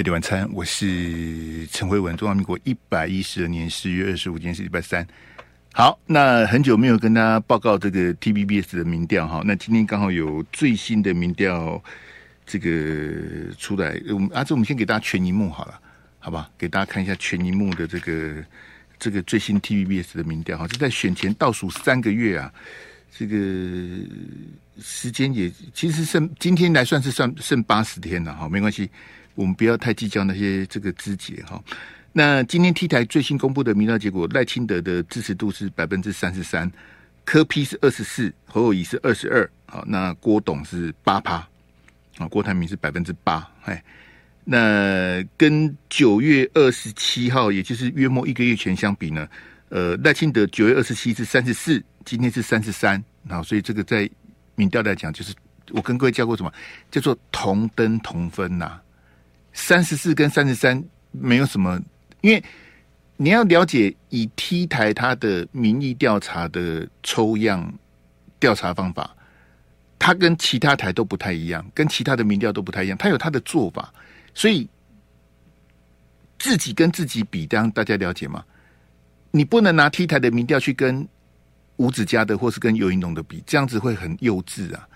飞碟晚餐，我是陈慧文。中华民国一百一十二年十月二十五，今天是礼拜三。好，那很久没有跟大家报告这个 TVBS 的民调哈，那今天刚好有最新的民调这个出来。我们啊，这我们先给大家全萤幕好了，好吧？给大家看一下全萤幕的这个这个最新 TVBS 的民调哈，这在选前倒数三个月啊，这个时间也其实剩今天来算是算剩八十天了哈，没关系。我们不要太计较那些这个枝节哈。那今天 T 台最新公布的民调结果，赖清德的支持度是百分之三十三，柯 P 是二十四，侯友宜是二十二，好，那郭董是八趴，啊，郭台铭是百分之八，哎，那跟九月二十七号，也就是约莫一个月前相比呢，呃，赖清德九月二十七是三十四，今天是三十三，好，所以这个在民调来讲，就是我跟各位教过什么，叫做同登同分呐、三十四跟三十三没有什么，因为你要了解以 T 台它的民意调查的抽样调查方法，它跟其他台都不太一样，跟其他的民调都不太一样，它有它的做法，所以自己跟自己比，这样大家了解吗？你不能拿 T 台的民调去跟吴子嘉的或是跟游云龙的比，这样子会很幼稚啊，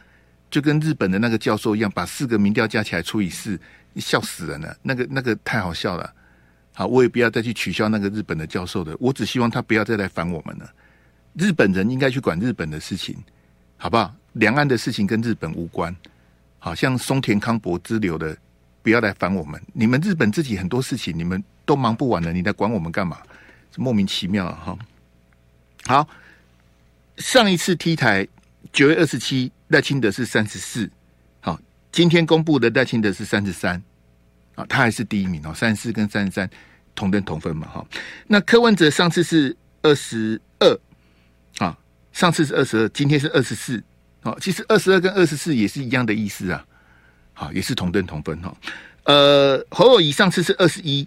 就跟日本的那个教授一样，把四个民调加起来除以四。笑死人了，那个那个太好笑了。好，我也不要再去取消那个日本的教授的。我只希望他不要再来烦我们了。日本人应该去管日本的事情，好不好？两岸的事情跟日本无关。好像松田康博之流的，不要来烦我们。你们日本自己很多事情，你们都忙不完了，你来管我们干嘛？莫名其妙！哈。好，上一次 T 台九月二十七，赖清德是三十四。今天公布的赖清德是三十三啊，他还是第一名哦，三十四跟三十三同登同分嘛哈。那柯文哲上次是二十二啊，上次是二十二，今天是二十四啊。其实二十二跟二十四也是一样的意思啊，好，也是同登同分哈。呃，侯友宜上次是二十一，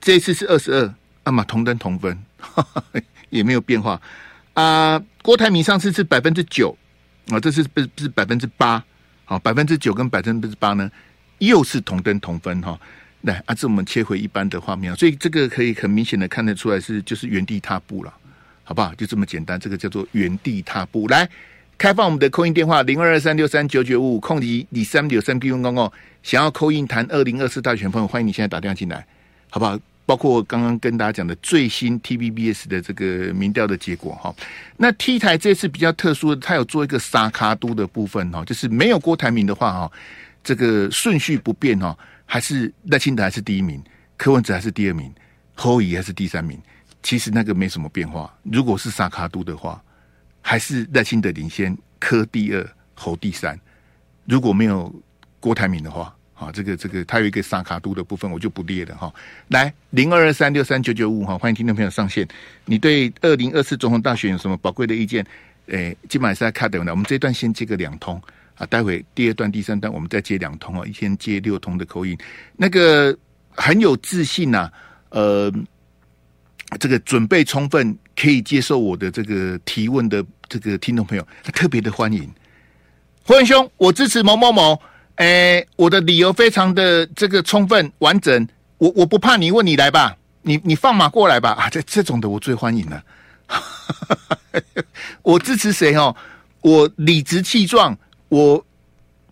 这次是二十二，那么同登同分呵呵 也没有变化啊。郭台铭上次是百分之九啊，这次不是不是百分之八。好，百分之九跟百分之八呢，又是同灯同分哈。来，啊，这我们切回一般的画面，所以这个可以很明显的看得出来是就是原地踏步了，好不好？就这么简单，这个叫做原地踏步。来，开放我们的扣音电话零二二三六三九九五五，空集李三九三 B 公公哦，想要扣音谈二零二四大选朋友，欢迎你现在打电话进来，好不好？包括刚刚跟大家讲的最新 TVBS 的这个民调的结果哈，那 T 台这次比较特殊的，它有做一个沙卡都的部分哈，就是没有郭台铭的话哈，这个顺序不变哈，还是赖清德还是第一名，柯文哲还是第二名，侯友宜还是第三名，其实那个没什么变化。如果是沙卡都的话，还是赖清德领先，柯第二，侯第三。如果没有郭台铭的话。啊，这个这个，它有一个萨卡度的部分，我就不列了哈。来，零二二三六三九九五哈，欢迎听众朋友上线。你对二零二四总统大选有什么宝贵的意见？诶，今晚是在卡等的。我们这一段先接个两通啊，待会第二段、第三段我们再接两通啊，一天接六通的口音。那个很有自信呐、呃，这个准备充分，可以接受我的这个提问的这个听众朋友，特别的欢迎。辉文兄，我支持某某某。哎、我的理由非常的这个充分完整，我我不怕你问你来吧，你你放马过来吧啊！这这种的我最欢迎了，我支持谁哦？我理直气壮，我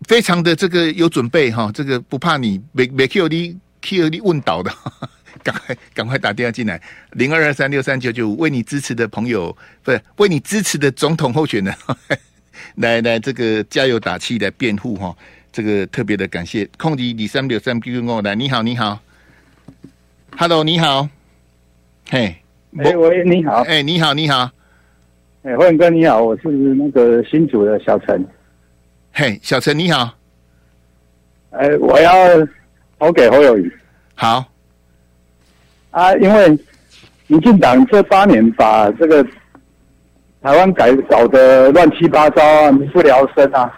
非常的这个有准备哈，这个不怕你没没 q d q d 问倒的，赶快赶快打电话进来，零二二三六三九九五，为你支持的朋友不是为你支持的总统候选人，来来这个加油打气来辩护哈。这个特别的感谢，空迪李三六三 Q 跟我来，你好，你好，Hello，你好，嘿，哎喂，你好，哎，你好，你好，哎，辉文哥你好，我是那个新竹的小陈，嘿，小陈你好，哎，我要投给侯友宜，好，啊，因为民进党这八年把这个台湾改搞得乱七八糟，民不聊生啊。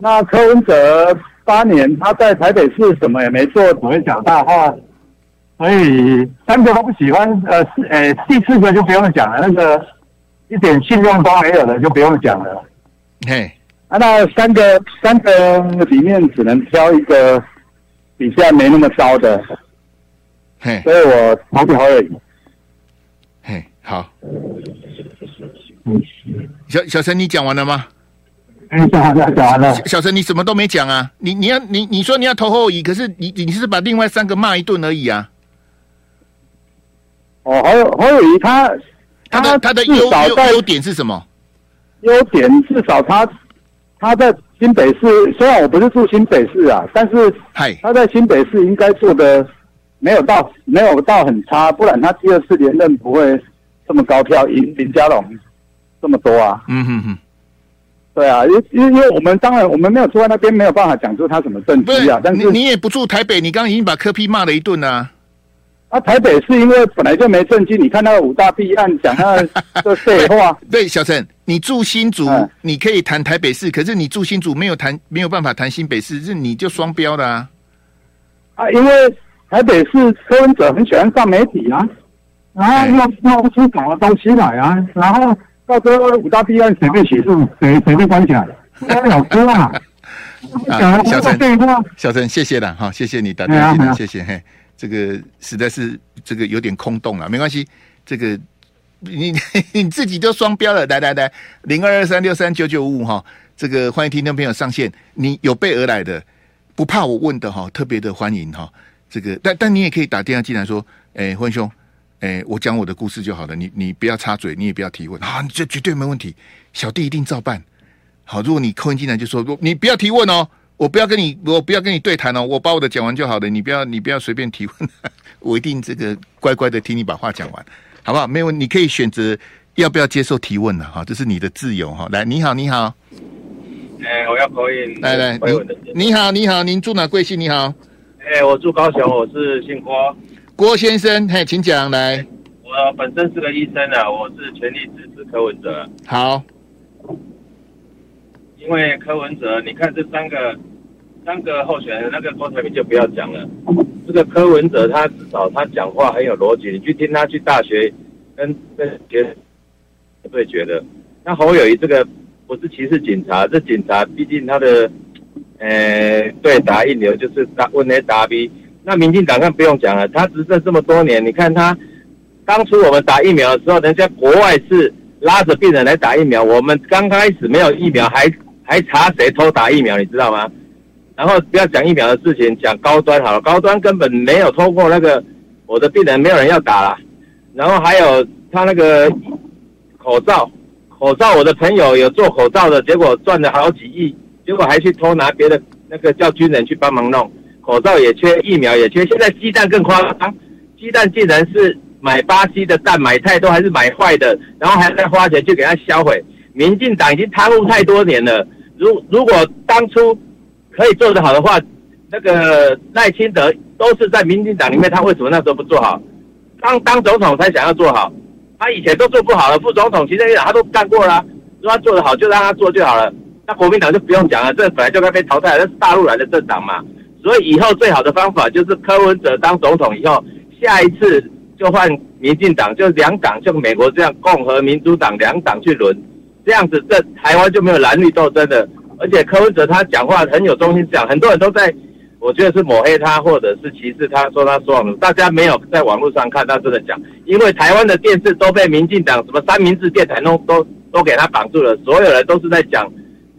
那柯文哲八年，他在台北市什么也没做，只会讲大话，所以三个都不喜欢。呃，是，呃，第四个就不用讲了，那个一点信用都没有的就不用讲了。嘿，啊，那三个三个里面只能挑一个比较没那么糟的。嘿，所以我投给侯友宜。嘿，好。小小陈，你讲完了吗？嗯，讲完了，讲完了。小陈，你什么都没讲啊？你你要你你说你要投侯友宜，可是你你是把另外三个骂一顿而已啊？哦，侯友侯友宜他他的他的优优优点是什么？优点至少他他在新北市，虽然我不是住新北市啊，但是他在新北市应该做的没有到没有到很差，不然他第二次连任不会这么高票赢林佳龙这么多啊。嗯哼哼。对啊，因因因为我们当然我们没有住在那边，没有办法讲出他什么政绩啊。但是你你也不住台北，你刚刚已经把柯 P 骂了一顿啊。啊，台北是因为本来就没政绩，你看那个五大弊案讲那个 废话。对，小陈，你住新竹，你可以谈台北市，可是你住新竹没有谈没有办法谈新北市，是你就双标的啊。啊，因为台北市柯文哲很喜欢上媒体啊，然后又又不出什么东西来啊，然后。到时候五大弊案随便起诉，谁随便关起来，老哥啊！啊，小陈，小陈，谢谢了哈，谢谢你打电话谢谢嘿，这个实在是这个有点空洞了，没关系，这个你 你自己都双标了，来来来，零二二三六三九九五五哈，这个欢迎听众朋友上线，你有备而来的，不怕我问的哈，特别的欢迎哈，这个但但你也可以打电话进来说，哎，辉兄。哎，我讲我的故事就好了，你你不要插嘴，你也不要提问啊，这绝对没问题，小弟一定照办。好，如果你扣音进来就说，你不要提问哦，我不要跟你，我不要跟你对谈哦，我把我的讲完就好了，你不要你不要随便提问，我一定这个乖乖的听你把话讲完，好不好？没有，你可以选择要不要接受提问了哈，这是你的自由哈。来，你好，你好，哎，我要口音，来来，你你好，你好，您住哪贵姓？你好，哎，我住高雄，我是姓郭。郭先生，嘿，请讲来。我本身是个医生啊，我是全力支持柯文哲。好，因为柯文哲，你看这三个三个候选人，那个郭台铭就不要讲了。这个柯文哲，他至少他讲话很有逻辑，你去听他去大学跟跟学对决的。那侯友谊这个不是歧视警察，这警察毕竟他的呃对答一流，就是答问 A 答 B。那民进党更不用讲了，他执政这么多年，你看他当初我们打疫苗的时候，人家国外是拉着病人来打疫苗，我们刚开始没有疫苗，还还查谁偷打疫苗，你知道吗？然后不要讲疫苗的事情，讲高端好了，高端根本没有偷过那个我的病人，没有人要打了。然后还有他那个口罩，口罩我的朋友有做口罩的，结果赚了好几亿，结果还去偷拿别的那个叫军人去帮忙弄。口罩也缺，疫苗也缺，现在鸡蛋更夸张，鸡蛋竟然是买巴西的蛋，买太多还是买坏的，然后还在花钱去给它销毁。民进党已经贪污太多年了，如如果当初可以做得好的话，那个赖清德都是在民进党里面，他为什么那时候不做好？当当总统才想要做好，他以前都做不好了，副总统、行政院长他都干过了，如果他做得好就让他做就好了。那国民党就不用讲了，这本来就该被淘汰了，那是大陆来的政党嘛。所以以后最好的方法就是柯文哲当总统以后，下一次就换民进党，就两党，就美国这样共和民主党两党去轮，这样子这台湾就没有蓝绿斗争的。而且柯文哲他讲话很有中心思想，很多人都在，我觉得是抹黑他或者是歧视他，说他说谎，大家没有在网络上看他真的讲，因为台湾的电视都被民进党什么三明治电台弄都都给他绑住了，所有人都是在讲，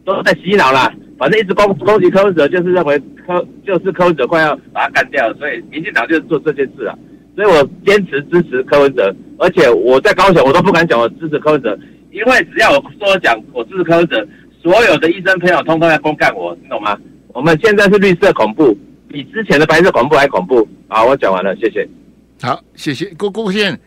都在洗脑啦。反正一直攻攻击柯文哲，就是认为柯就是柯文哲快要把他干掉了，所以民进党就是做这件事啊。所以我坚持支持柯文哲，而且我在高雄我都不敢讲我支持柯文哲，因为只要我说讲我支持柯文哲，所有的医生朋友通通要公干我，你懂吗？我们现在是绿色恐怖，比之前的白色恐怖还恐怖。好，我讲完了，谢谢。好，谢谢郭郭先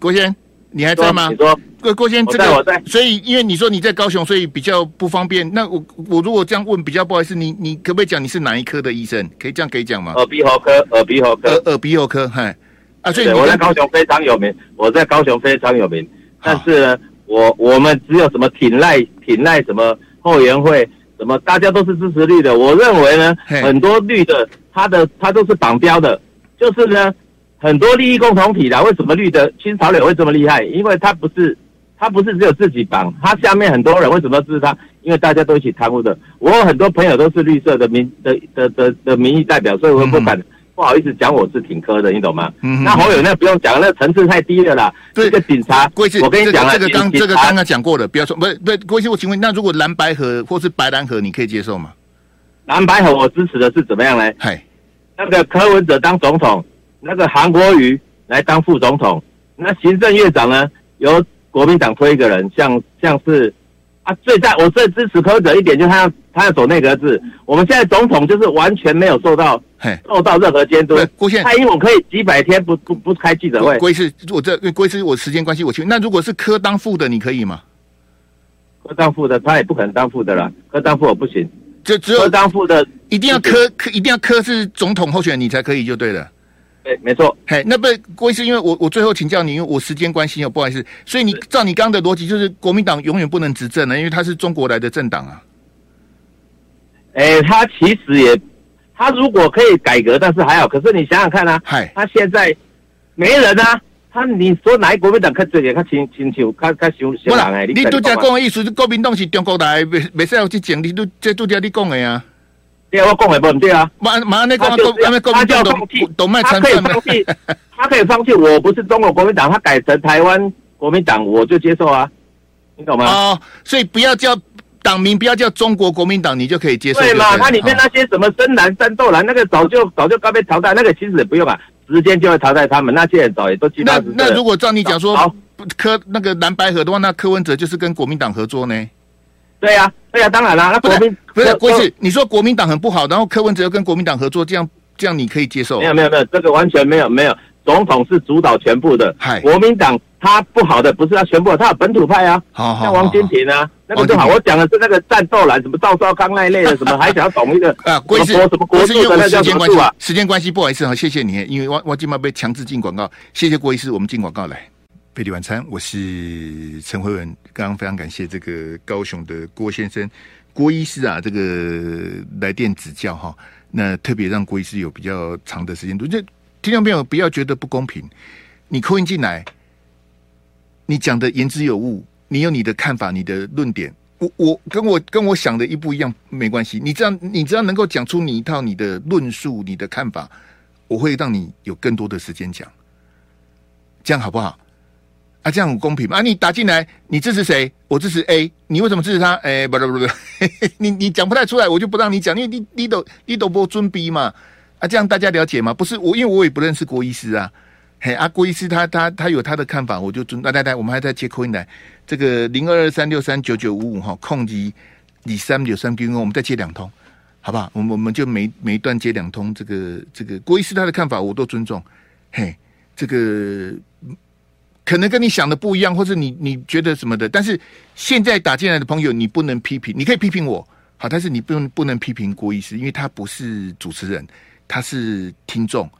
郭先。你还在吗？你说，郭郭先生，这个。所以，因为你说你在高雄，所以比较不方便。那我我如果这样问，比较不好意思。你你可不可以讲你是哪一科的医生？可以这样可以讲吗？耳鼻喉科，耳鼻喉科，耳耳鼻喉科。嗨，啊，所以我在高雄非常有名，我在高雄非常有名。但是呢，我我们只有什么挺赖挺赖什么后援会，什么大家都是支持绿的。我认为呢，很多绿的他的他都是绑标的，就是呢。很多利益共同体啦，为什么绿的清潮流会这么厉害？因为他不是他不是只有自己绑，他下面很多人为什么支持他？因为大家都一起贪污的。我有很多朋友都是绿色的民的的的的民意代表，所以我不敢、嗯、不好意思讲我是挺柯的，你懂吗？嗯、那侯友那不用讲，那个层次太低了啦。这个警察，我跟你讲了，这个刚这个刚刚讲过了，不要说不是不是，郭医师，我请问，那如果蓝白河或是白蓝河，你可以接受吗？蓝白河我支持的是怎么样呢？嗨，那个柯文哲当总统，那个韩国瑜来当副总统，那行政院长呢由。国民党推一个人，像像是啊，最大我最支持柯者一点，就是他要他要走内阁制。我们现在总统就是完全没有受到受到任何监督。郭先生，蔡英文可以几百天不不不开记者会。郭医师，我这郭医师，我时间关系，我去。那如果是柯当副的，你可以吗？柯当副的，他也不可能当副的了。柯当副我不行，就只有柯当副的，一定要柯柯，一定要柯是总统候选人，你才可以就对了。对，没错。嘿，那不郭医师，因为我我最后请教你，因为我时间关系哦，不好意思。所以你照你刚刚的逻辑，就是国民党永远不能执政了，因为他是中国来的政党啊。哎，他其实也，他如果可以改革，但是还好。可是你想想看啊，嗨，他现在没人啊。他你说哪一国民党看这个，他亲亲像，他他想想人你都在讲的意思，国民党是中国来，没没使要去讲，你都这都叫你讲的呀。对啊，我讲的不对啊。马马那个他就要放弃，他可以放弃，他可以放弃。我不是中国国民党，他改成台湾国民党，我就接受啊。你懂吗？哦，所以不要叫党名，不要叫中国国民党，你就可以接受对。对嘛？它里面那些什么深蓝、战斗蓝，那个早就早就该被淘汰，那个其实也不用啊，时间就会淘汰他们。那些人早也都七八十。那那如果照你讲说，柯那个蓝白合的话，那柯文哲就是跟国民党合作呢？对呀、啊，对呀、啊，当然啦。那国民不是郭医师，你说国民党很不好，然后柯文哲要跟国民党合作，这样这样你可以接受？没有没有没有，这个完全没有没有。总统是主导全部的，嗨，国民党他不好的不是他全部，他有本土派啊，好好像王金平啊，那个就好。我讲的是那个战斗蓝，什么赵少康那一类的，什么还想要懂一个 啊？国是，什么国是因为时间关系，时间关系不好意思啊，谢谢你，因为我我今晚被强制进广告，谢谢郭医师，我们进广告来。费力晚餐，我是陈辉文。刚刚非常感谢这个高雄的郭先生、郭医师啊，这个来电指教哈。那特别让郭医师有比较长的时间度，就听众朋友不要觉得不公平。你扣音进来，你讲的言之有物，你有你的看法、你的论点。我我跟我跟我想的一不一样没关系。你这样，你只要能够讲出你一套你的论述、你的看法，我会让你有更多的时间讲。这样好不好？啊，这样很公平吗？啊，你打进来，你支持谁？我支持 A，你为什么支持他？哎、欸，不不不，你你讲不太出来，我就不让你讲，因为你你都你都不尊逼嘛。啊，这样大家了解吗？不是我，因为我也不认识郭医师啊。嘿，啊，郭医师他他他有他的看法，我就尊。来来来，我们还在接空音来，这个零二二三六三九九五五哈，控机你三九三九五，我们再接两通，好不好？我们我们就每每一段接两通，这个这个郭医师他的看法我都尊重。嘿，这个。可能跟你想的不一样，或者你你觉得什么的，但是现在打进来的朋友，你不能批评，你可以批评我，好，但是你不用不能批评郭医师，因为他不是主持人，他是听众，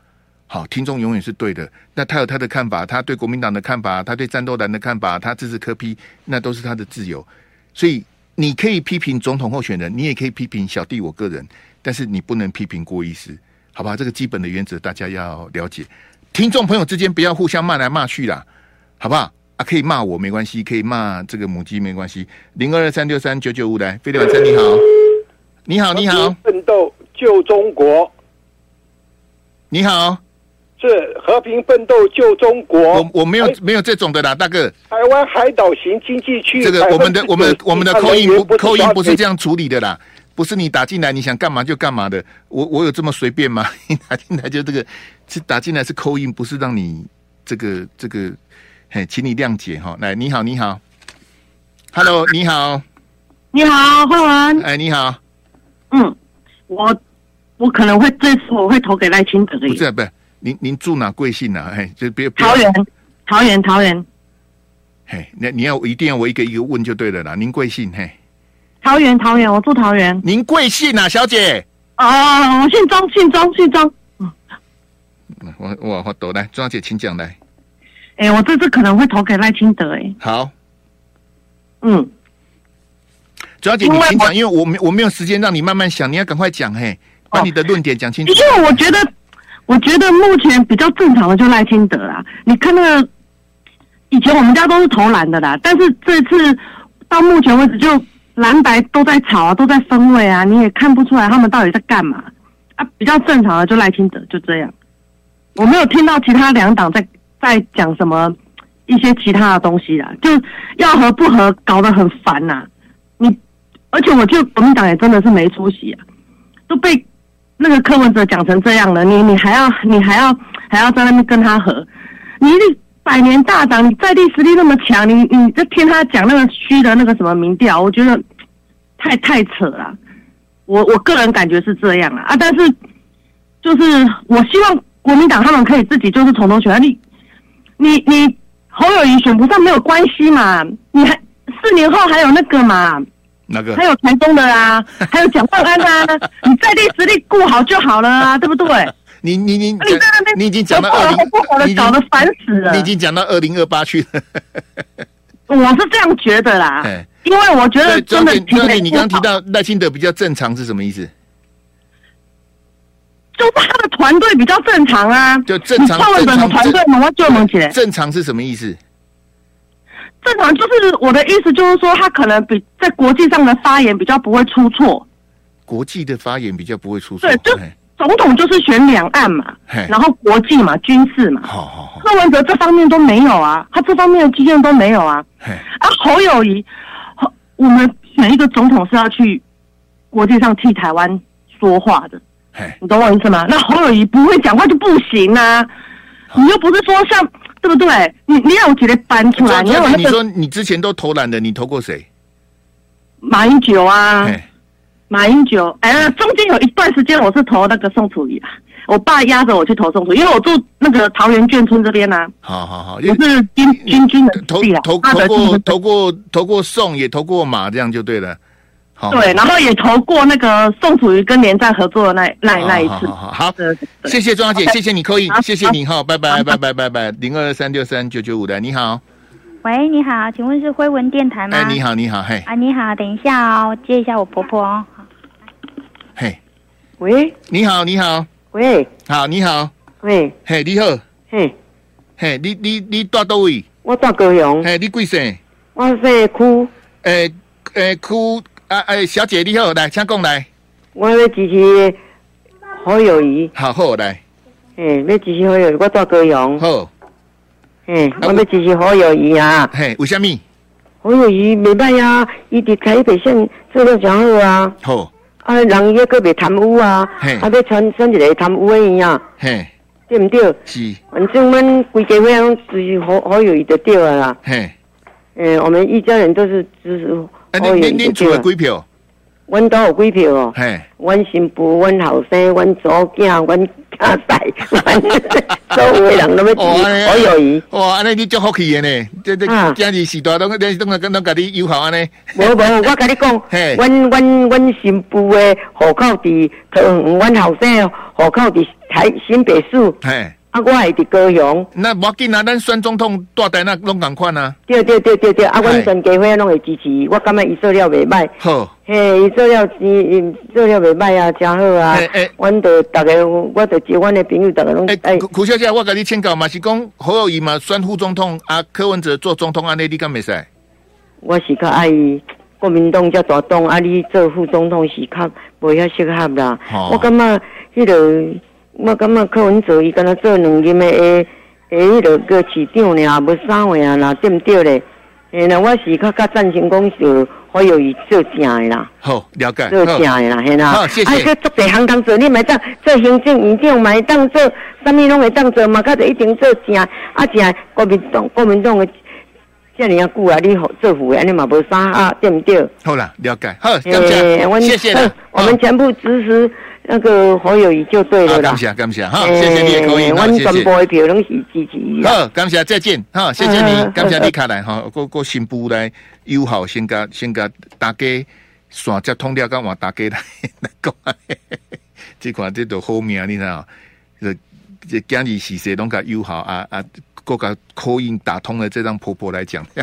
好，听众永远是对的。那他有他的看法，他对国民党的看法，他对战斗党的看法，他支持柯 P，那都是他的自由。所以你可以批评总统候选人，你也可以批评小弟我个人，但是你不能批评郭医师，好吧？这个基本的原则大家要了解。听众朋友之间不要互相骂来骂去啦。好不好啊？可以骂我没关系，可以骂这个母鸡没关系。零二二三六三九九五来，费力晚餐你好，你好你好，奋斗救中国，你好，是和平奋斗救中国。我我没有没有这种的啦，大哥。台湾海岛型经济区，这个我们的我们我们的扣音不扣音不是这样处理的啦，不是你打进来你想干嘛就干嘛的。我我有这么随便吗？你打进来就这个是打进来是扣音，不是让你这个这个。嘿，请你谅解哈。来，你好，你好，Hello，你好，你好，慧文。哎，你好。嗯，我我可能会这次我会投给赖清德的。不是，不是，您您住哪贵姓啊？哎，就别桃园，桃园，桃园。嘿，那你要一定要我一个一个问就对了啦。您贵姓？嘿，桃园，桃园，我住桃园。您贵姓啊，小姐？哦，我姓张，姓张，姓张。嗯，我我我懂来，庄姐，请讲来。哎、欸，我这次可能会投给赖清德。哎，好，嗯，主要姐，你先讲，因为我没我没有时间让你慢慢想，你要赶快讲，嘿，把你的论点讲清楚。因为我觉得，我觉得目前比较正常的就赖清德啦。你看那个以前我们家都是投蓝的啦，但是这次到目前为止就蓝白都在吵啊，都在分位啊，你也看不出来他们到底在干嘛啊。比较正常的就赖清德就这样，我没有听到其他两党在在讲什么一些其他的东西啦，就要和不和搞得很烦呐、啊。你而且我觉得国民党也真的是没出息啊，都被那个柯文哲讲成这样了，你你还要你还要还要在那边跟他和，你。百年大党，你在地实力那么强，你你就听他讲那个虚的那个什么民调，我觉得太太扯了。我我个人感觉是这样啊啊！但是就是我希望国民党他们可以自己就是从头选啊。你你你侯友谊选不上没有关系嘛？你还四年后还有那个嘛？那个？还有台中的啊，还有蒋万安啊，你在地实力顾好就好了啊，对不对？你你你，你在那边，你已经讲到二零，你搞得烦死了。你已经讲到二零二八去了。我是这样觉得啦，因为我觉得真的。你刚刚提到赖清德比较正常是什么意思？就是他的团队比较正常啊，就正常。蔡文的团队嘛，我就能起来。正常是什么意思？正常就是我的意思，就是说他可能比在国际上的发言比较不会出错。国际的发言比较不会出错，对，就。总统就是选两岸嘛，然后国际嘛，军事嘛。好好好。柯文哲这方面都没有啊，他这方面的经验都没有啊。啊，侯友宜，我们选一个总统是要去国际上替台湾说话的，你懂我意思吗？那侯友谊不会讲话就不行啊！你又不是说像对不对？你你要直接搬出来，你要你说你之前都投篮的，你投过谁？马英九啊。马英九，哎呀，中间有一段时间我是投那个宋楚瑜啊，我爸压着我去投宋楚瑜，因为我住那个桃园眷村这边呢、啊。好好好，我是军军军的投投投过投过投过宋，也投过马，这样就对了。好，对，然后也投过那个宋楚瑜跟连战合作的那那那一次。好，谢谢庄小姐，谢谢你扣印，谢谢你哈，拜拜拜拜拜拜，零二三六三九九五的，你好。喂，你好，请问是辉文电台吗？哎，你好，你好，嘿。啊，你好，等一下哦，接一下我婆婆哦。嘿，喂，你好，你好，喂，好，你好，喂，嘿，你好，嘿，嘿，你你你住倒位？我住高雄。嘿，你贵姓？我姓区。诶诶，区啊诶，小姐你好，来，请讲来。我要支持好友谊。好好来。嘿，要支持好友谊，我住高雄。好。嘿，我要支持好友谊啊。嘿，为什么？好友宜未歹啊，伊伫台北县做得真好啊。好。啊，人伊个别贪污啊，啊，要选选一个贪污的院啊，对不对？是。反正我们规家会拢支持侯侯友谊就对啊啦。嘿。诶，我们一家人都是支持侯友宜就对了。几票？阮都有几票哦。嘿。阮新妇、阮后生、阮祖囝、阮家婿，所有的人都要支持侯友宜。哇，安尼你足福气的呢？这这今日时代拢拢拢拢拢甲你友好安尼。无无，我甲你讲，阮阮阮新妇的户口伫桃园，阮后生户口伫台新北市。嘿。啊，我还伫高雄。那无要紧啊，咱选总统大台那拢共款啊。对对对对对，啊，阮全家伙拢会支持，我感觉伊做了袂歹。好。嘿，伊做了，伊伊做了袂歹啊，真好啊。诶诶，阮着逐个，我着接阮的朋友，逐个拢。诶，苦小姐，我甲你请教嘛，是讲侯友谊嘛选副总统，啊，柯文哲做总统，安尼你敢袂使？我是较爱国民党遮大党，啊，你做副总统是较无遐适合啦。我感觉迄个。我感觉柯文哲伊敢若做两任的诶诶，迄个个市长尔，无啥话啊，啦对毋对咧？诶，那我是较较赞成讲是侯友伊做正诶啦。好，了解。做正诶啦，系啦。好，谢谢。啊，做地行当做，你咪当做行政院长，咪当做，啥物拢会当做嘛？较着一定做正，啊正国民党国民党诶，遮尔啊久啊，你做副诶，安尼嘛无啥啊，对毋对？好啦，了解。好，谢谢。谢谢。我们全部支持。那个侯友谊就对了啦，感谢感谢哈，谢谢你的口音，谢谢。我全部的票拢是支持。好，感谢再见哈，谢谢你，感谢你卡来哈，个个新妇来友好，先甲先甲大家线接通了，甲换大家来 来讲，这款这都好命，你知道？这今日是谁拢甲友好啊啊，个个口音打通了，这张婆婆来讲。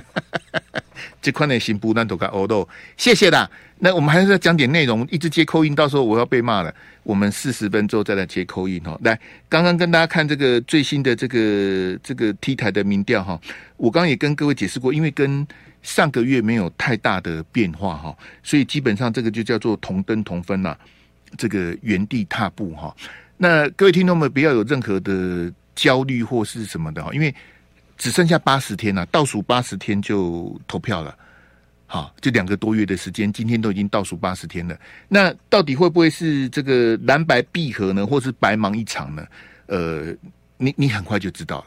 这块的新不难都该欧豆，谢谢啦。那我们还是要讲点内容，一直接口音，到时候我要被骂了。我们四十分钟再来接口音哈。来，刚刚跟大家看这个最新的这个这个 T 台的民调哈，我刚刚也跟各位解释过，因为跟上个月没有太大的变化哈，所以基本上这个就叫做同登同分呐，这个原地踏步哈。那各位听众们不要有任何的焦虑或是什么的哈，因为。只剩下八十天了，倒数八十天就投票了，好，就两个多月的时间，今天都已经倒数八十天了。那到底会不会是这个蓝白闭合呢，或是白忙一场呢？呃，你你很快就知道了。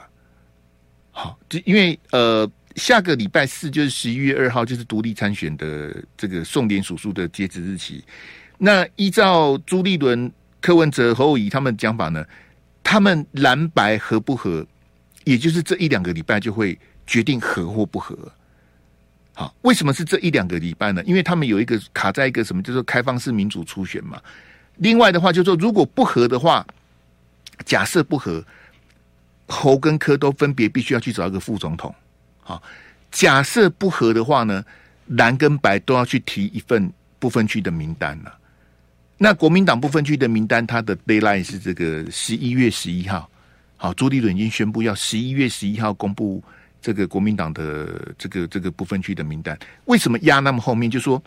好，就因为呃，下个礼拜四就是十一月二号，就是独立参选的这个送点数数的截止日期。那依照朱立伦、柯文哲、侯友宜他们讲法呢，他们蓝白合不合？也就是这一两个礼拜就会决定合或不合。好，为什么是这一两个礼拜呢？因为他们有一个卡在一个什么，就是开放式民主初选嘛。另外的话，就是说如果不合的话，假设不合，侯跟柯都分别必须要去找一个副总统。好，假设不合的话呢，蓝跟白都要去提一份不分区的名单了。那国民党不分区的名单，它的 deadline 是这个十一月十一号。好，朱立伦已经宣布要十一月十一号公布这个国民党的这个这个不分区的名单。为什么压那么后面？就说，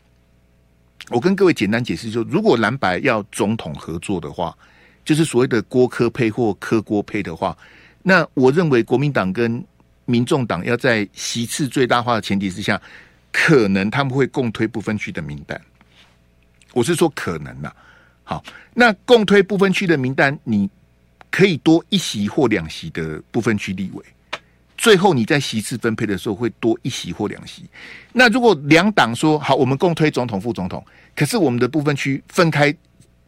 我跟各位简单解释，说如果蓝白要总统合作的话，就是所谓的郭科配或柯郭配的话，那我认为国民党跟民众党要在席次最大化的前提之下，可能他们会共推不分区的名单。我是说可能呐。好，那共推不分区的名单，你。可以多一席或两席的不分区立委，最后你在席次分配的时候会多一席或两席。那如果两党说好，我们共推总统、副总统，可是我们的部分区分开，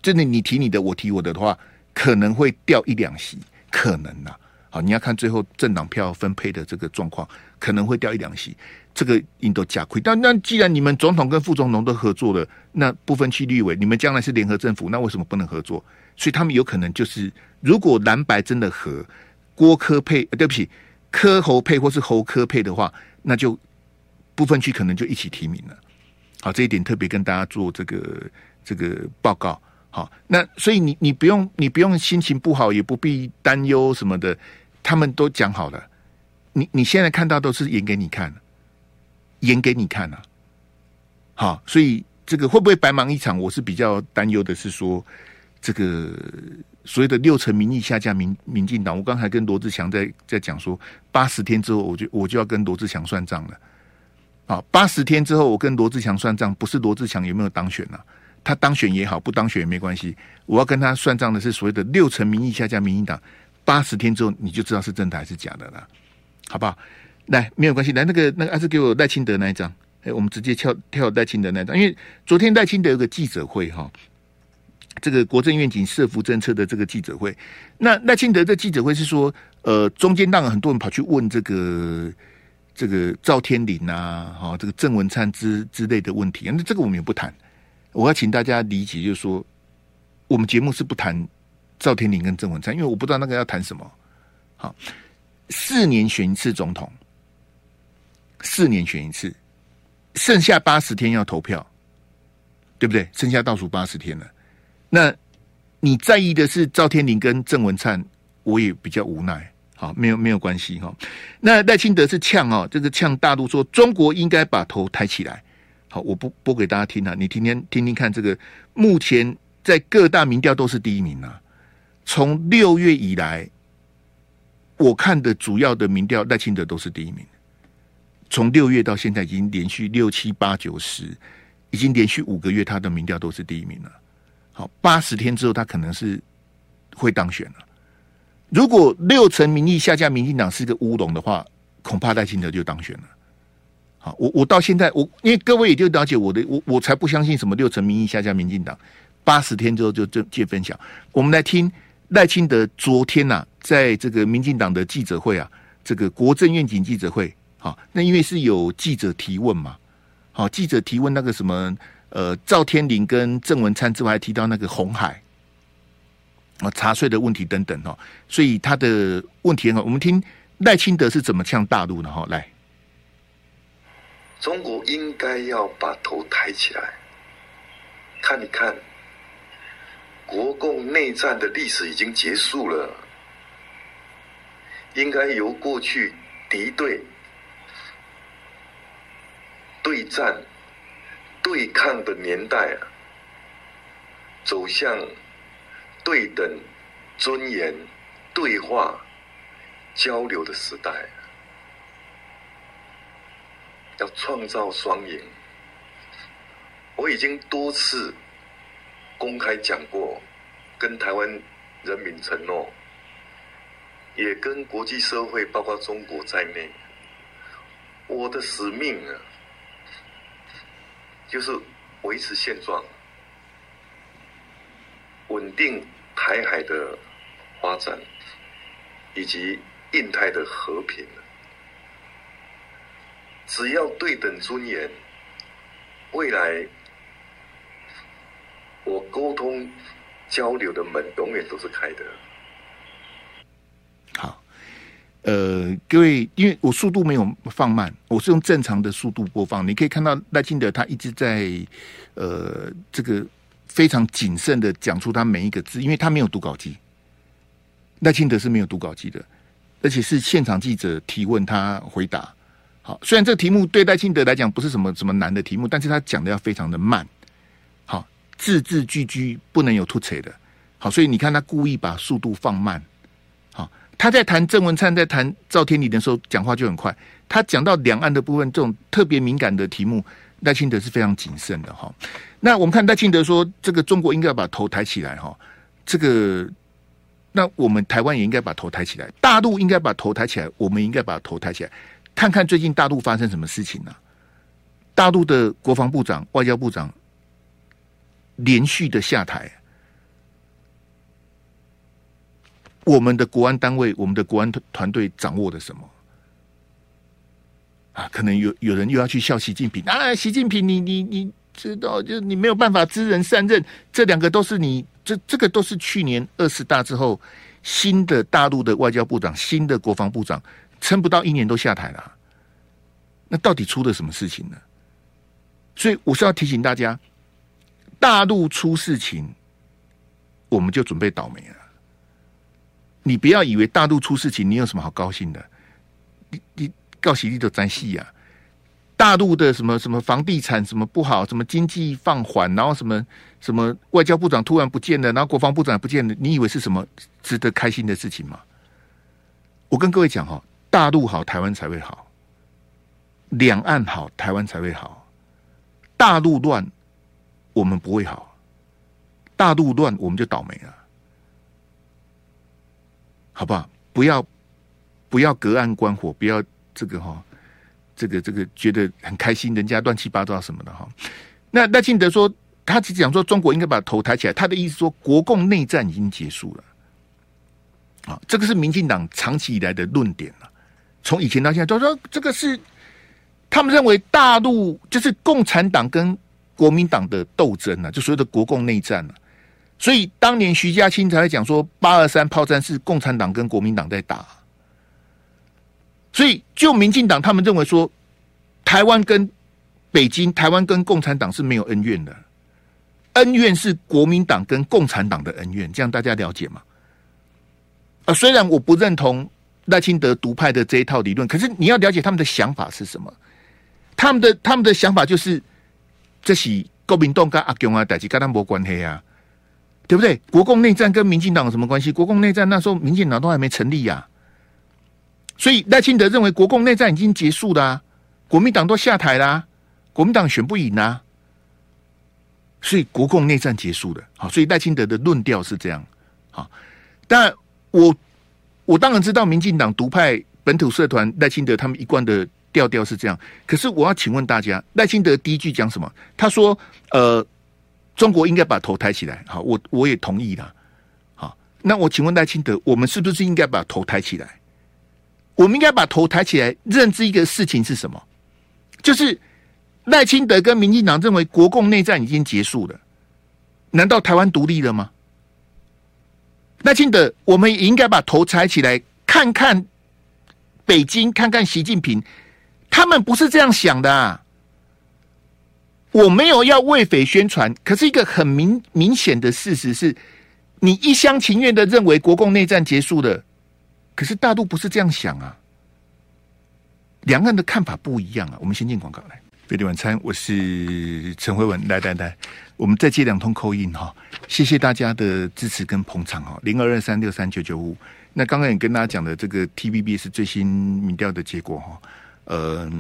真的你提你的，我提我的的话，可能会掉一两席，可能呐。好，你要看最后政党票分配的这个状况，可能会掉一两席，这个应都加亏。但那既然你们总统跟副总统都合作了，那不分区立委，你们将来是联合政府，那为什么不能合作？所以他们有可能就是，如果蓝白真的和，郭科配，对不起，科侯配或是侯科配的话，那就不分区可能就一起提名了。好，这一点特别跟大家做这个这个报告。好，那所以你你不用你不用心情不好，也不必担忧什么的，他们都讲好了。你你现在看到都是演给你看，演给你看呐、啊。好，所以这个会不会白忙一场？我是比较担忧的是说。这个所谓的六成民意下架民民进党，我刚才跟罗志祥在在讲说，八十天之后，我就我就要跟罗志祥算账了。啊，八十天之后，我跟罗志祥算账，不是罗志祥有没有当选呢、啊？他当选也好，不当选也没关系。我要跟他算账的是所谓的六成民意下架民进党，八十天之后你就知道是真的还是假的了，好不好？来，没有关系，来那个那个，还是给我赖清德那一张。哎，我们直接跳跳赖清德那一张，因为昨天赖清德有个记者会哈。这个国政愿景社福政策的这个记者会，那赖清德的记者会是说，呃，中间当然很多人跑去问这个这个赵天麟啊，哈，这个郑文灿之之类的问题，那这个我们也不谈。我要请大家理解，就是说，我们节目是不谈赵天麟跟郑文灿，因为我不知道那个要谈什么。好，四年选一次总统，四年选一次，剩下八十天要投票，对不对？剩下倒数八十天了。那你在意的是赵天林跟郑文灿，我也比较无奈。好，没有没有关系哈。那赖清德是呛哦，这个呛大陆说中国应该把头抬起来。好，我不播给大家听啊，你听听听听看。这个目前在各大民调都是第一名啊。从六月以来，我看的主要的民调赖清德都是第一名。从六月到现在，已经连续六七八九十，已经连续五个月，他的民调都是第一名了。好，八十天之后，他可能是会当选了。如果六成民意下架民进党是个乌龙的话，恐怕赖清德就当选了。好，我我到现在，我因为各位也就了解我的，我我才不相信什么六成民意下架民进党，八十天之后就就见分晓。我们来听赖清德昨天呐、啊，在这个民进党的记者会啊，这个国政愿景记者会，好，那因为是有记者提问嘛，好，记者提问那个什么。呃，赵天林跟郑文灿之外，还提到那个红海啊查税的问题等等哦，所以他的问题很好。我们听赖清德是怎么呛大陆的哈？来，中国应该要把头抬起来，看一看，国共内战的历史已经结束了，应该由过去敌对、对战、对抗的年代啊，走向对等、尊严、对话、交流的时代。要创造双赢，我已经多次公开讲过，跟台湾人民承诺，也跟国际社会，包括中国在内，我的使命啊，就是维持现状，稳定台海的发展，以及印太的和平。只要对等尊严，未来我沟通交流的门永远都是开的。呃，各位，因为我速度没有放慢，我是用正常的速度播放。你可以看到赖清德他一直在呃这个非常谨慎的讲出他每一个字，因为他没有读稿机。赖清德是没有读稿机的，而且是现场记者提问他回答。好，虽然这个题目对赖清德来讲不是什么什么难的题目，但是他讲的要非常的慢，好，字字句句不能有突扯的，好，所以你看他故意把速度放慢，他在谈郑文灿在谈赵天麟的时候讲话就很快，他讲到两岸的部分这种特别敏感的题目，赖清德是非常谨慎的哈。那我们看赖清德说，这个中国应该要把头抬起来哈，这个，那我们台湾也应该把头抬起来，大陆应该把头抬起来，我们应该把头抬起来。看看最近大陆发生什么事情呢、大陆的国防部长、外交部长连续的下台，我们的国安单位、我们的国安团队掌握了什么？啊，可能有有人又要去笑习近平啊！习近平你，你你知道，就你没有办法知人善任，这两个都是你这这个都是去年二十大之后新的大陆的外交部长、新的国防部长。撑不到一年都下台了，那到底出了什么事情呢？所以我是要提醒大家，大陆出事情，我们就准备倒霉了。你不要以为大陆出事情，你有什么好高兴的？你你告喜力都沾戏呀！大陆的什么什么房地产什么不好，什么经济放缓，然后什么什么外交部长突然不见了，然后国防部长不见了，你以为是什么值得开心的事情吗？我跟各位讲哈。大陆好，台湾才会好；两岸好，台湾才会好。大陆乱，我们不会好；大陆乱，我们就倒霉了，好不好？不要不要隔岸观火，不要这个哈，这个这个觉得很开心，人家乱七八糟什么的哈。那赖清德说，他只讲说中国应该把头抬起来，他的意思说国共内战已经结束了。啊，这个是民进党长期以来的论点了。从以前到现在，都说这个是他们认为大陆就是共产党跟国民党的斗争呢、啊，就所谓的国共内战了、啊。所以当年徐家清才会讲说，八二三炮战是共产党跟国民党在打。所以就民进党他们认为说，台湾跟北京、台湾跟共产党是没有恩怨的，恩怨是国民党跟共产党的恩怨，这样大家了解吗？啊，虽然我不认同。赖清德独派的这一套理论，可是你要了解他们的想法是什么？他们的他们的想法就是，这是国民党跟阿共啊，代志跟他没关系啊，对不对？国共内战跟民进党有什么关系？国共内战那时候民进党都还没成立呀、所以赖清德认为国共内战已经结束啦、啊，国民党都下台啦、啊，国民党选不赢啊，所以国共内战结束了。好，所以赖清德的论调是这样。好，但我。我当然知道，民进党独派本土社团赖清德他们一贯的调调是这样。可是我要请问大家，赖清德第一句讲什么？他说：“呃，中国应该把头抬起来。”好，我我也同意了。好，那我请问赖清德，我们是不是应该把头抬起来？我们应该把头抬起来，认知一个事情是什么？就是赖清德跟民进党认为国共内战已经结束了，难道台湾独立了吗？赖清德，我们也应该把头抬起来，看看北京，看看习近平，他们不是这样想的啊。我没有要为匪宣传，可是一个很明明显的事实是，你一厢情愿的认为国共内战结束了，可是大陆不是这样想啊，两岸的看法不一样啊。我们先进广告来，飞碟晚餐，我是陈慧文，来来来，我们再接两通扣印哈，谢谢大家的支持跟捧场哈，零二二三六三九九五。那刚刚也跟大家讲的这个 TVB 是最新民调的结果哈，呃。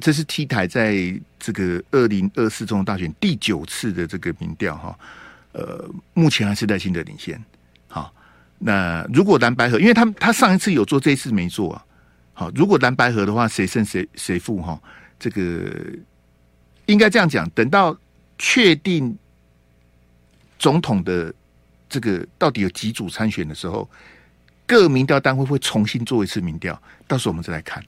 这是 T 台在这个二零二四总统大选第九次的这个民调哈，呃，目前还是赖清德领先。好，那如果蓝白合，因为他他上一次有做，这一次没做啊。好，如果蓝白合的话，谁胜谁谁负哈？这个应该这样讲，等到确定总统的这个到底有几组参选的时候，各民调单位会重新做一次民调，到时候我们再来看。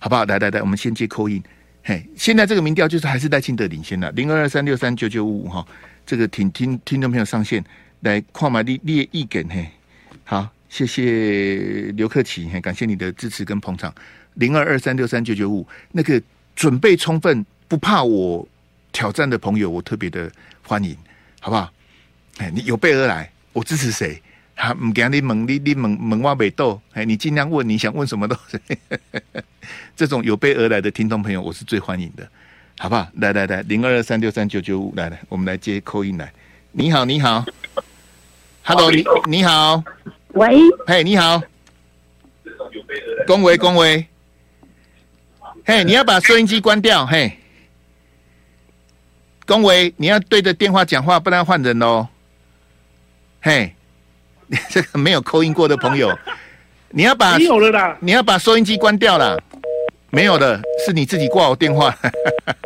好不好？来来来，我们先接 call in。嘿，现在这个民调就是还是赖清德领先的，零二二三六三九九五五哈。这个听听听众朋友上线来跨马列列意见嘿。好，谢谢刘克奇，嘿，感谢你的支持跟捧场。零二二三六三九九五，那个准备充分不怕我挑战的朋友，我特别的欢迎，好不好？哎，你有备而来，我支持谁？他唔惊你问你你问问我未到，哎，你尽量问你想问什么都是。这种有备而来的听众朋友，我是最欢迎的，好不好？来来来，零二二三六三九九五，来来，我们来接 call in 来。你好，你好，Hello，你你好，喂，嘿，你好，恭维恭维，嘿，你要把收音机关掉，嘿，恭维，你要对着电话讲话，不然换人喽，嘿。这个没有扣音过的朋友，你要把没有了啦，你要把收音机关掉了。没有的，是你自己挂我电话。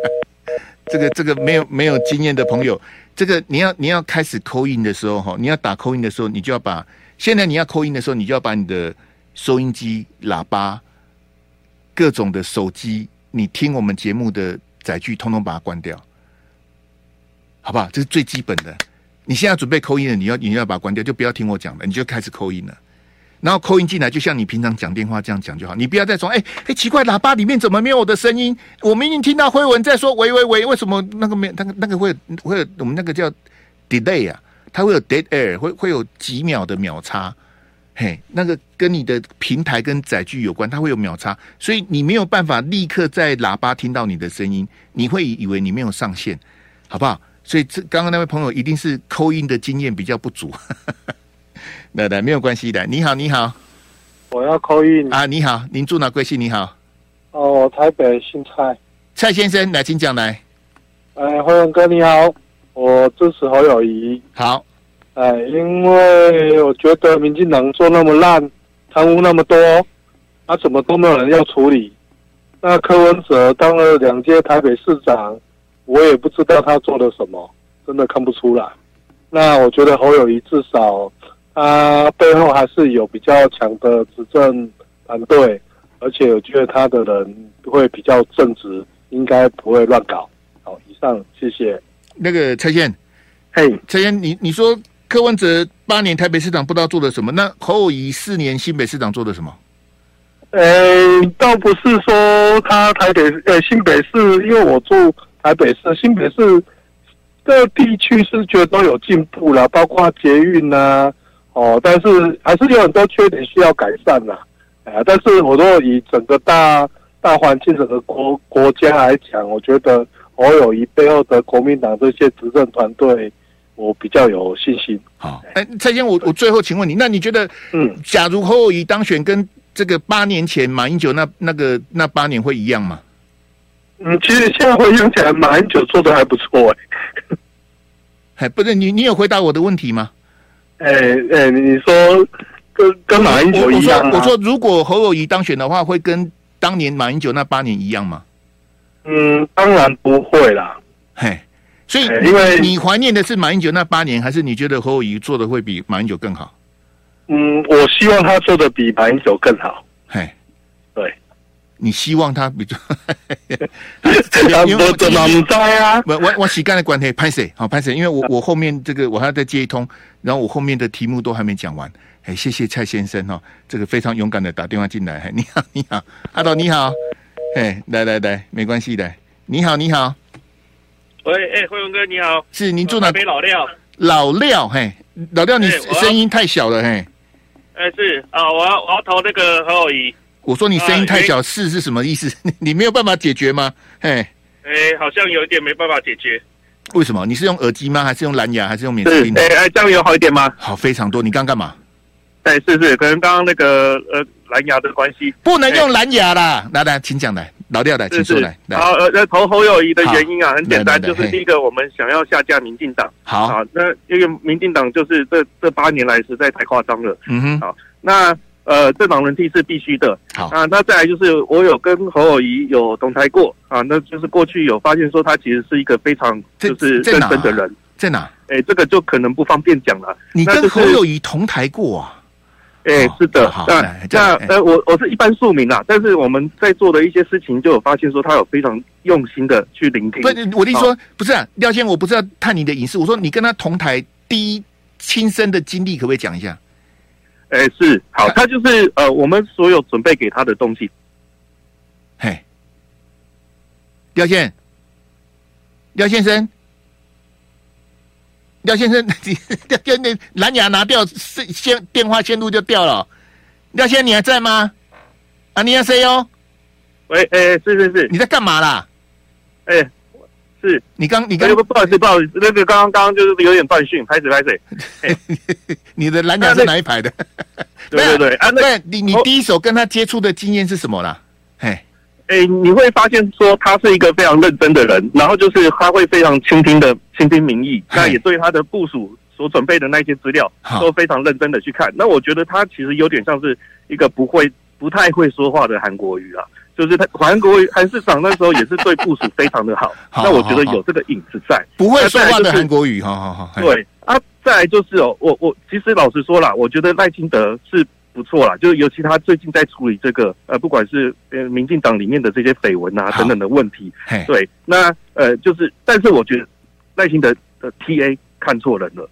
这个这个没有没有经验的朋友，这个你要你要开始扣音的时候哈，你要打扣音的时候，你就要把现在你要扣音的时候，你就要把你的收音机、喇叭、各种的手机，你听我们节目的载具，通通把它关掉，好不好？这是最基本的。你现在准备扣音了，你要你要把它关掉，就不要听我讲了，你就开始扣音了。然后扣音进来，就像你平常讲电话这样讲就好。你不要再说，哎、欸、哎、奇怪，喇叭里面怎么没有我的声音？我明明听到辉文在说，喂喂喂，为什么那个没那个那个会会有我们那个叫 delay 啊？它会有 dead air，会会有几秒的秒差。嘿，那个跟你的平台跟载具有关，它会有秒差，所以你没有办法立刻在喇叭听到你的声音，你会以为你没有上线，好不好？所以这刚刚那位朋友一定是扣音的经验比较不足，那的没有关系的。你好，你好，我要扣音啊。你好，您住哪贵姓？你好，哦，台北姓蔡，蔡先生来，请讲来。哎，辉文哥你好，我支持侯友谊。好，哎，因为我觉得民进党做那么烂，贪污那么多，他怎么都没有人要处理。那柯文哲当了两届台北市长。我也不知道他做了什么，真的看不出来。那我觉得侯友谊至少他背后还是有比较强的执政团队，而且我觉得他的人会比较正直，应该不会乱搞。好，以上谢谢。那个蔡健，嘿，蔡健，你你说柯文哲八年台北市长不知道做了什么，那侯友谊四年新北市长做了什么？呃，倒不是说他台北呃新北市，因为我住。台北市、新北市各地区是觉得都有进步了，包括捷运呐、啊，哦，但是还是有很多缺点需要改善呐，哎，但是我如果以整个大大环境、整个国国家来讲，我觉得侯友谊背后的国民党这些执政团队，我比较有信心。好，哎，蔡先，我我最后请问你，那你觉得，嗯，假如侯友谊当选，跟这个八年前马英九那那个那八年会一样吗？嗯，其实现在回想起来，马英九做的还不错哎。哎，不是你，你有回答我的问题吗？哎哎，你说跟跟马英九一样吗？我说，我说如果侯友谊当选的话，会跟当年马英九那八年一样吗？嗯，当然不会啦。嘿，所以因为你怀念的是马英九那八年，还是你觉得侯友谊做的会比马英九更好？嗯，我希望他做的比马英九更好。你希望他比较，因为我怎么不在啊？我我我洗干的关系，拍谁？好拍谁？因为我我后面这个我还要再接一通，然后我后面的题目都还没讲完。哎，谢谢蔡先生哈，这个非常勇敢的打电话进来。你好，你好，阿斗你好，哎，来来来，没关系的。你好，你好，喂，哎、欸，辉文哥你好，是您住哪？北老廖。老廖，嘿，老廖，你声音太小了，嘿。哎、欸，是啊，我要我要投那个何友宜。我说你声音太小，是、呃、是什么意思？你没有办法解决吗？嘿，哎、欸，好像有一点没办法解决。为什么？你是用耳机吗？还是用蓝牙？还是用免提听？哎哎，这样有好一点吗？好，非常多。你刚干嘛？哎，是是，可能刚刚那个呃蓝牙的关系，不能用蓝牙啦。来来，请讲来，老廖来，请说来。好，呃，那投侯友谊的原因啊，很简单，就是第一个，我们想要下架民进党。好，好，那因为民进党就是这这八年来实在太夸张了。嗯哼，好，那。呃，政党轮替是必须的。好啊，那再来就是我有跟侯友谊有同台过啊，那就是过去有发现说他其实是一个非常就是认真的人。在哪？哎、欸，这个就可能不方便讲了。你跟侯友谊同台过啊？哎、欸，是的。那那呃，我我是一般庶民啊，但是我们在做的一些事情，就有发现说他有非常用心的去聆听。不，我的意思说不是啊，廖先，我不是要探你的隐私。我说你跟他同台第一亲身的经历，可不可以讲一下？哎、欸，是好，他就是呃，我们所有准备给他的东西。嘿，廖先，廖先生，廖先生，你 廖先生蓝牙拿掉，线电话线路就掉了。廖先生，你还在吗？啊，你要谁哟？喂，哎、欸，是是是，你在干嘛啦？哎、欸。是你刚你刚、欸、不好意思不好意思，那个刚刚刚刚就是有点断讯，拍水拍水。你的蓝牙是哪一排的？对对对啊，那你你第一手跟他接触的经验是什么啦？嘿，哎、欸，你会发现说他是一个非常认真的人，然后就是他会非常倾听的倾听民意，那也对他的部署所准备的那些资料都非常认真的去看。那我觉得他其实有点像是一个不会不太会说话的韩国瑜啊。就是他韩国韩市长那时候也是对部署非常的好，那我觉得有这个影子在。不会说话的韩国语，好好好。对啊，再来就是哦，我我其实老实说了，我觉得赖清德是不错啦，就是尤其他最近在处理这个呃，不管是呃民进党里面的这些绯闻啊等等的问题。对，那呃就是，但是我觉得赖清德的 TA 看错人了，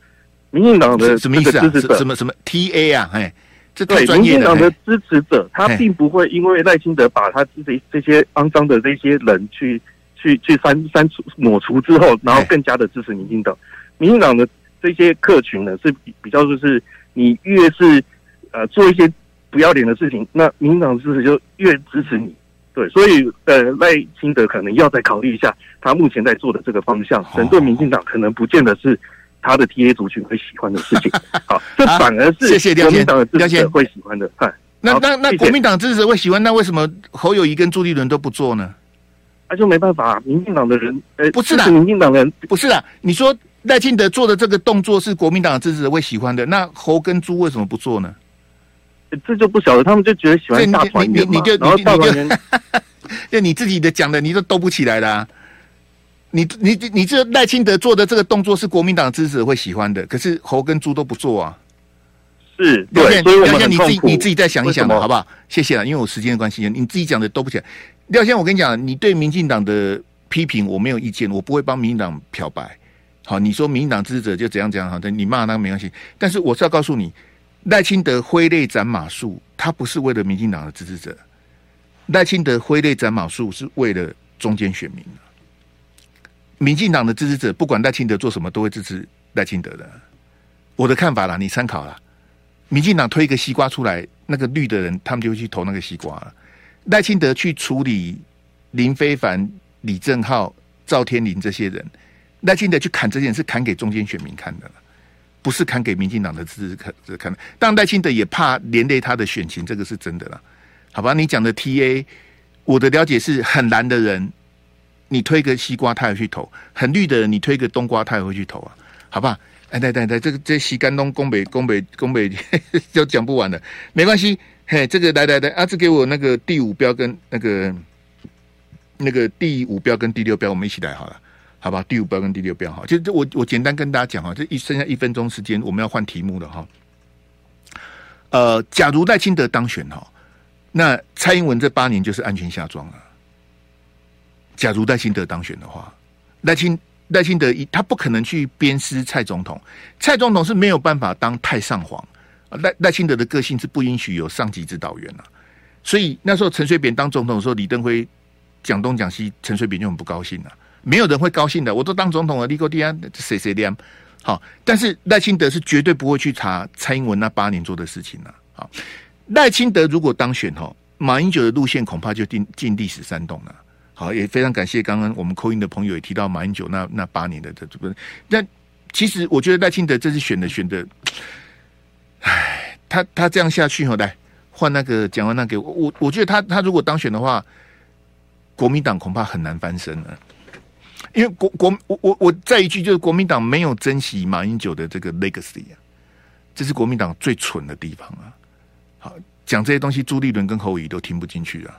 民进党的什么意思啊？什么什么 TA 啊？哎。这对民进党的支持者，他并不会因为赖清德把他这这些肮脏的这些人去去去删删除抹除之后，然后更加的支持民进党。民进党的这些客群呢，是比比较就是你越是呃做一些不要脸的事情，那民进党支持就越支持你。对，所以呃赖清德可能要再考虑一下他目前在做的这个方向，整顿民进党可能不见得是。他的 T A 族群会喜欢的事情，好，这反而是谢谢国民党的支持者会喜欢的。嗨，那那那国民党支持者会喜欢，那为什么侯友谊跟朱立伦都不做呢？那、啊、就没办法、啊，民进党的人，呃，不是的，民进党人不是的。你说赖清德做的这个动作是国民党的支持者会喜欢的，那侯跟朱为什么不做呢？这就不晓得，他们就觉得喜欢大团圆嘛，然后大团圆，就你自己的讲的，你都兜不起来的、啊。你你你这赖清德做的这个动作是国民党支持者会喜欢的，可是猴跟猪都不做啊。是，对，所以廖先你自己你自己再想一想吧好不好？谢谢了，因为我时间的关系，你自己讲的都不起来。廖先，我跟你讲，你对民进党的批评我没有意见，我不会帮民进党漂白。好，你说民进党支持者就怎样怎样好的，你骂那个没关系。但是我是要告诉你，赖清德挥泪斩马谡，他不是为了民进党的支持者，赖清德挥泪斩马谡是为了中间选民。民进党的支持者，不管赖清德做什么，都会支持赖清德的。我的看法啦，你参考啦。民进党推一个西瓜出来，那个绿的人，他们就会去投那个西瓜了。赖清德去处理林非凡、李正浩、赵天林这些人，赖清德去砍这些人，是砍给中间选民看的，不是砍给民进党的支持者看的。当然，赖清德也怕连累他的选情，这个是真的啦。好吧，你讲的 TA，我的了解是很蓝的人。你推个西瓜，他也去投；很绿的，你推个冬瓜，他也会去投啊，好吧？哎，对对对，这个这西干东宫北宫北宫北就讲不完了，没关系。嘿，这个来来来，阿、志给我那个第五标跟那个那个第五标跟第六标，我们一起来好了，好吧？第五标跟第六标哈，就我我简单跟大家讲哈，这一剩下一分钟时间，我们要换题目了哈。呃，假如赖清德当选哈，那蔡英文这八年就是安全下庄了。假如赖清德当选的话，赖清赖清德一他不可能去鞭尸蔡总统，蔡总统是没有办法当太上皇。赖赖清德的个性是不允许有上级指导员啊，所以那时候陈水扁当总统的时候，李登辉讲东讲西，陈水扁就很不高兴了。没有人会高兴的。我都当总统了，立国第安谁谁亮？好，但是赖清德是绝对不会去查蔡英文那八年做的事情了。好，赖清德如果当选哈，马英九的路线恐怕就进进历史山洞了。好，也非常感谢刚刚我们扣音的朋友也提到马英九那那八年的这不是？那其实我觉得赖清德这次选的选的，唉，他他这样下去哈，来换那个蒋万安给我，我我觉得他他如果当选的话，国民党恐怕很难翻身了。因为国国我我我再一句就是国民党没有珍惜马英九的这个 legacy 啊，这是国民党最蠢的地方啊！好，讲这些东西，朱立伦跟侯友都听不进去啊，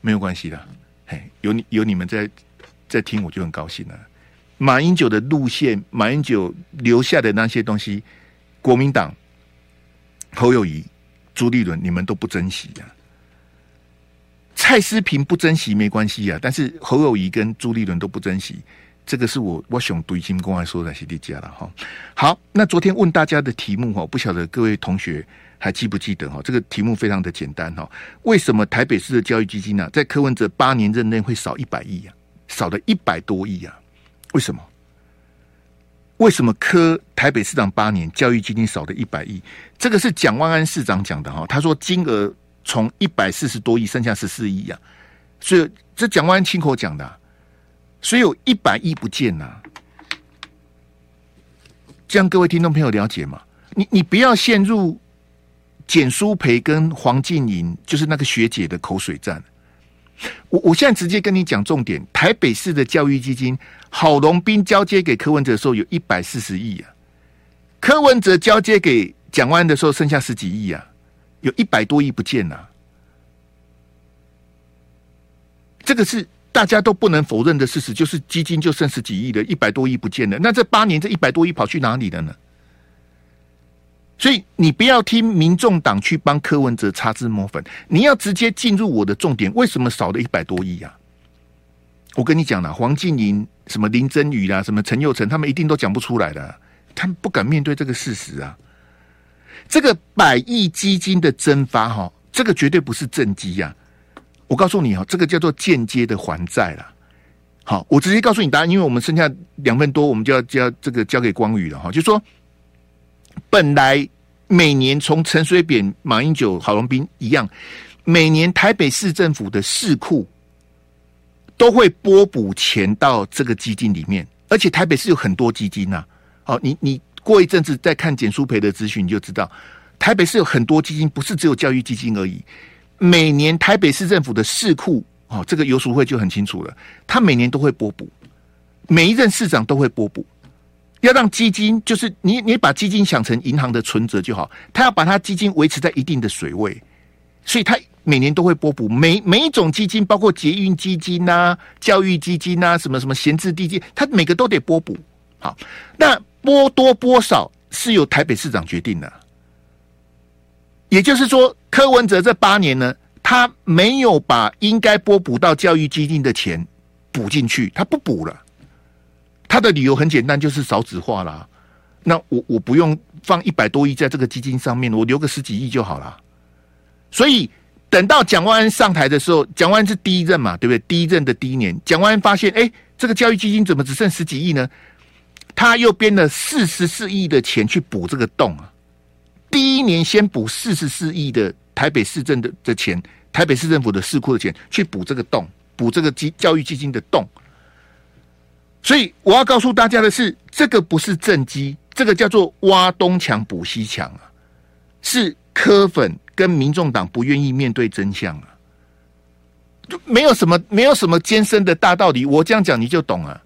没有关系的，有你有你们在在听，我就很高兴了。马英九的路线，马英九留下的那些东西，国民党、侯友谊、朱立伦，你们都不珍惜呀、啊。蔡思平不珍惜没关系啊，但是侯友谊跟朱立伦都不珍惜，这个是我我想对金公开说的是的家了哈。好，那昨天问大家的题目哈，不晓得各位同学还记不记得哈？这个题目非常的简单哈，为什么台北市的教育基金呢、在柯文哲八年任内会少一百亿啊？少了一百多亿啊？为什么？为什么柯台北市长八年教育基金少了一百亿？这个是蒋万安市长讲的哈，他说金额。从一百四十多亿剩下十四亿呀，所以这蒋万安亲口讲的、啊，所以有一百亿不见呐、啊。这样各位听众朋友了解吗？你你不要陷入简舒培跟黄静莹就是那个学姐的口水战。我我现在直接跟你讲重点：台北市的教育基金郝龙斌交接给柯文哲的时候有一百四十亿啊，柯文哲交接给蒋万安的时候剩下十几亿啊。有一百多亿不见了，这个是大家都不能否认的事实，就是基金就剩十几亿的，一百多亿不见了。那这八年这一百多亿跑去哪里了呢？所以你不要听民众党去帮柯文哲擦脂抹粉，你要直接进入我的重点。为什么少了一百多亿啊？我跟你讲了，黄静莹、什么林珍羽啦、什么陈佑成，他们一定都讲不出来的，他们不敢面对这个事实啊。这个百亿基金的增发，哈，这个绝对不是政绩呀！我告诉你哈，这个叫做间接的还债了。好，我直接告诉你答案，因为我们剩下两分多，我们就要交这个交给光宇了哈。就说本来每年从陈水扁、马英九、郝龙斌一样，每年台北市政府的市库都会拨补钱到这个基金里面，而且台北市有很多基金呐。好，你你。过一阵子再看简舒培的资讯，你就知道台北市有很多基金，不是只有教育基金而已。每年台北市政府的市库哦，这个游淑会就很清楚了，他每年都会拨补，每一任市长都会拨补，要让基金就是你你把基金想成银行的存折就好，他要把他基金维持在一定的水位，所以他每年都会拨补。每每一种基金，包括捷运基金呐、啊、教育基金呐、啊、什么什么闲置地基，他每个都得拨补。好，那。拨多拨少是由台北市长决定的，也就是说，柯文哲这八年呢，他没有把应该拨补到教育基金的钱补进去，他不补了。他的理由很简单，就是少子化啦。那我我不用放一百多亿在这个基金上面，我留个十几亿就好了。所以等到蒋万安上台的时候，蒋万安是第一任嘛，对不对？第一任的第一年，蒋万安发现，哎，这个教育基金怎么只剩十几亿呢？他又编了四十四亿的钱去补这个洞啊！第一年先补四十四亿的台北市政的的钱，台北市政府的市库的钱去补这个洞，补这个基教育基金的洞。所以我要告诉大家的是，这个不是政绩，这个叫做挖东墙补西墙啊！是柯粉跟民众党不愿意面对真相啊！就没有什么没有什么艰深的大道理，我这样讲你就懂了。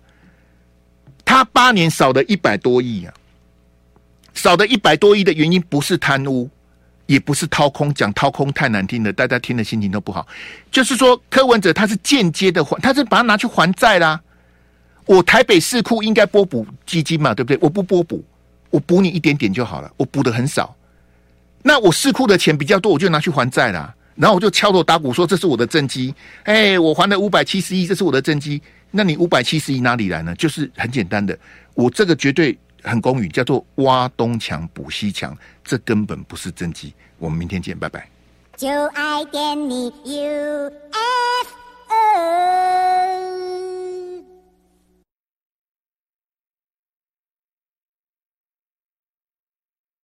他八年少了一百多亿啊，少了一百多亿的原因不是贪污，也不是掏空，讲掏空太难听了，大家听的心情都不好。就是说，柯文哲他是间接的还，他是把它拿去还债啦。我台北市库应该拨补基金嘛，对不对？我不拨补，我补你一点点就好了，我补的很少。那我市库的钱比较多，我就拿去还债啦。然后我就敲锣打鼓说这是我的政绩，哎，我还了五百七十亿，这是我的政绩。那你五百七十亿哪里来呢？就是很简单的，我这个绝对很公允，叫做挖东墙补西墙，这根本不是政绩。我们明天见，拜拜。就爱点你 UFO